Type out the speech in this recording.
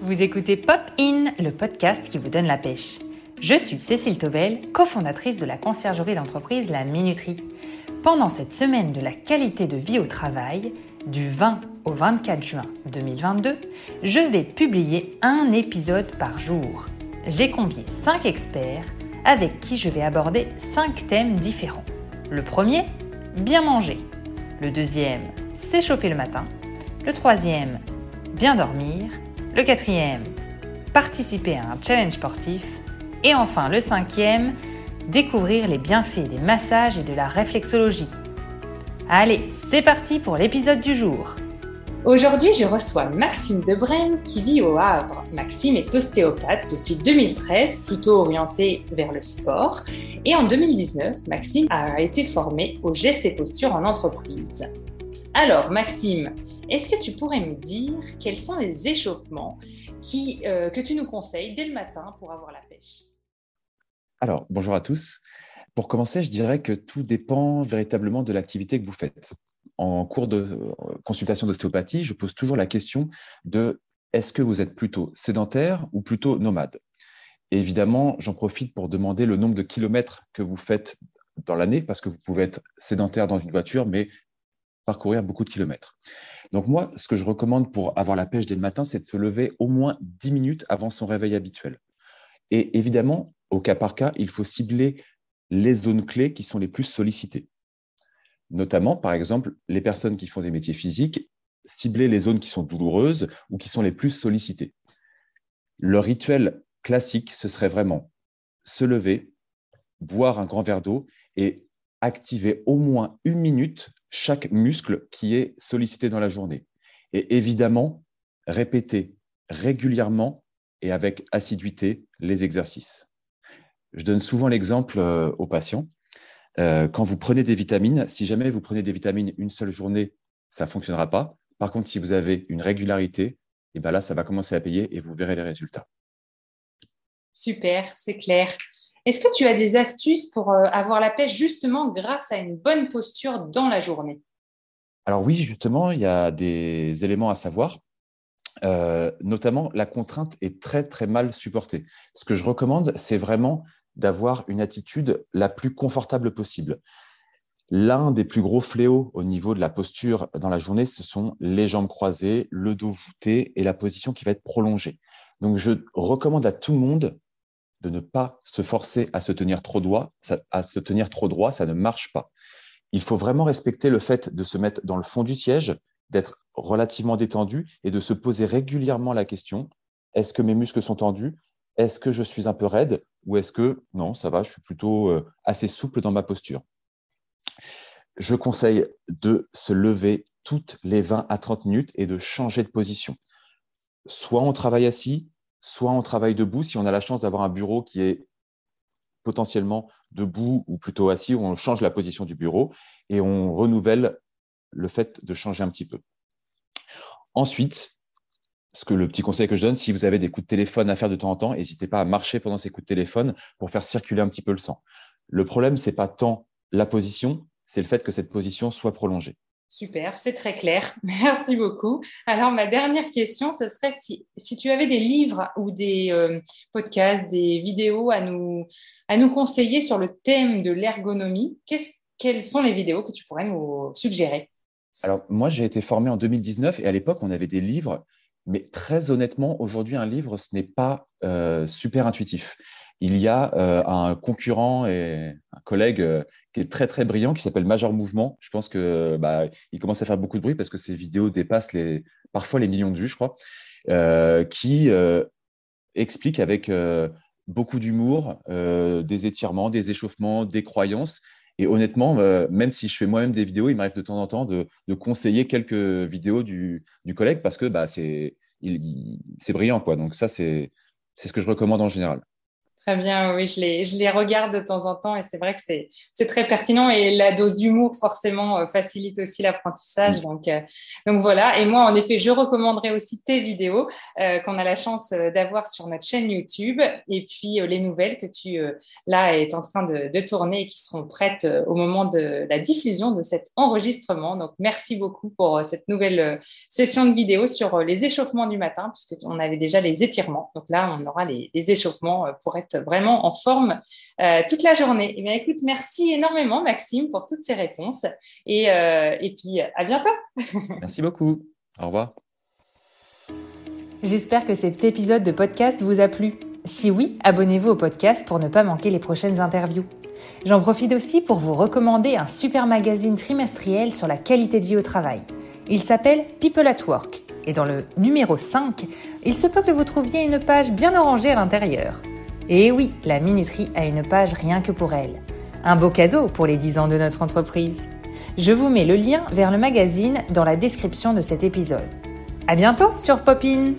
Vous écoutez Pop In, le podcast qui vous donne la pêche. Je suis Cécile Tovel, cofondatrice de la conciergerie d'entreprise La Minuterie. Pendant cette semaine de la qualité de vie au travail, du 20 au 24 juin 2022, je vais publier un épisode par jour. J'ai convié 5 experts avec qui je vais aborder 5 thèmes différents. Le premier, bien manger. Le deuxième, s'échauffer le matin. Le troisième, bien dormir. Le quatrième, participer à un challenge sportif. Et enfin, le cinquième, découvrir les bienfaits des massages et de la réflexologie. Allez, c'est parti pour l'épisode du jour. Aujourd'hui, je reçois Maxime Debrem qui vit au Havre. Maxime est ostéopathe depuis 2013, plutôt orienté vers le sport. Et en 2019, Maxime a été formé au gestes et postures en entreprise. Alors, Maxime, est-ce que tu pourrais me dire quels sont les échauffements euh, que tu nous conseilles dès le matin pour avoir la pêche? Alors, bonjour à tous. Pour commencer, je dirais que tout dépend véritablement de l'activité que vous faites. En cours de euh, consultation d'ostéopathie, je pose toujours la question de est-ce que vous êtes plutôt sédentaire ou plutôt nomade? Évidemment, j'en profite pour demander le nombre de kilomètres que vous faites dans l'année, parce que vous pouvez être sédentaire dans une voiture, mais parcourir beaucoup de kilomètres. Donc moi, ce que je recommande pour avoir la pêche dès le matin, c'est de se lever au moins 10 minutes avant son réveil habituel. Et évidemment, au cas par cas, il faut cibler les zones clés qui sont les plus sollicitées. Notamment, par exemple, les personnes qui font des métiers physiques, cibler les zones qui sont douloureuses ou qui sont les plus sollicitées. Le rituel classique, ce serait vraiment se lever, boire un grand verre d'eau et activer au moins une minute chaque muscle qui est sollicité dans la journée. Et évidemment, répéter régulièrement et avec assiduité les exercices. Je donne souvent l'exemple euh, aux patients. Euh, quand vous prenez des vitamines, si jamais vous prenez des vitamines une seule journée, ça ne fonctionnera pas. Par contre, si vous avez une régularité, et eh ben là, ça va commencer à payer et vous verrez les résultats. Super, c'est clair. Est-ce que tu as des astuces pour euh, avoir la pêche justement grâce à une bonne posture dans la journée? Alors oui, justement, il y a des éléments à savoir. Euh, notamment, la contrainte est très très mal supportée. Ce que je recommande, c'est vraiment d'avoir une attitude la plus confortable possible. L'un des plus gros fléaux au niveau de la posture dans la journée, ce sont les jambes croisées, le dos voûté et la position qui va être prolongée. Donc, je recommande à tout le monde de ne pas se forcer à se tenir trop droit, ça, ne marche pas. Il faut vraiment respecter le fait de se mettre dans le fond du siège, d'être relativement détendu et de se poser régulièrement la question est-ce que mes muscles sont tendus? Est-ce que je suis un peu raide? Ou est-ce que non, ça va, je suis plutôt euh, assez souple dans ma posture Je conseille de se lever toutes les 20 à 30 minutes et de changer de position. Soit on travaille assis, soit on travaille debout si on a la chance d'avoir un bureau qui est potentiellement debout ou plutôt assis, on change la position du bureau et on renouvelle le fait de changer un petit peu. Ensuite, ce que le petit conseil que je donne, si vous avez des coups de téléphone à faire de temps en temps, n'hésitez pas à marcher pendant ces coups de téléphone pour faire circuler un petit peu le sang. Le problème, ce n'est pas tant la position, c'est le fait que cette position soit prolongée. Super, c'est très clair. Merci beaucoup. Alors, ma dernière question, ce serait si, tu avais des livres ou des euh, podcasts, des vidéos à nous, conseiller sur le thème de l'ergonomie, quelles sont les vidéos que tu pourrais nous suggérer? Alors, moi, j'ai été formé en 2019 et à l'époque, on avait des livres, mais très honnêtement, aujourd'hui, un livre, ce n'est pas euh, super intuitif il y a euh, un concurrent et un collègue euh, qui est très très brillant qui s'appelle Major Mouvement. Je pense que bah, il commence à faire beaucoup de bruit parce que ses vidéos dépassent les, parfois les millions de vues, je crois, euh, qui explique avec beaucoup d'humour des étirements, des échauffements, des croyances. Et honnêtement, même si je fais moi-même des vidéos, il m'arrive de temps en temps de, conseiller quelques vidéos du, collègue parce que bah, c'est brillant. Quoi. Donc ça, c'est ce que je recommande en général. Très bien, oui, je les, je les regarde de temps en temps et c'est vrai que c'est, c'est très pertinent et la dose d'humour forcément euh, facilite aussi l'apprentissage. Donc, euh, donc voilà. Et moi, en effet, je recommanderais aussi tes vidéos euh, qu'on a la chance d'avoir sur notre chaîne YouTube et puis les nouvelles que tu là est en train de, de, tourner et qui seront prêtes au moment de la diffusion de cet enregistrement. Donc merci beaucoup pour cette nouvelle session de vidéo sur les échauffements du matin puisque on avait déjà les étirements. Donc là, on aura les, les échauffements pour être vraiment en forme euh, toute la journée. Eh bien, écoute, merci énormément, Maxime, pour toutes ces réponses. Et, euh, et puis, à bientôt. merci beaucoup. Au revoir. J'espère que cet épisode de podcast vous a plu. Si oui, abonnez-vous au podcast pour ne pas manquer les prochaines interviews. J'en profite aussi pour vous recommander un super magazine trimestriel sur la qualité de vie au travail. Il s'appelle People at Work et dans le numéro 5, il se peut que vous trouviez une page bien orangée à l'intérieur. Et oui, la minuterie a une page rien que pour elle. Un beau cadeau pour les 10 ans de notre entreprise. Je vous mets le lien vers le magazine dans la description de cet épisode. À bientôt sur Popin!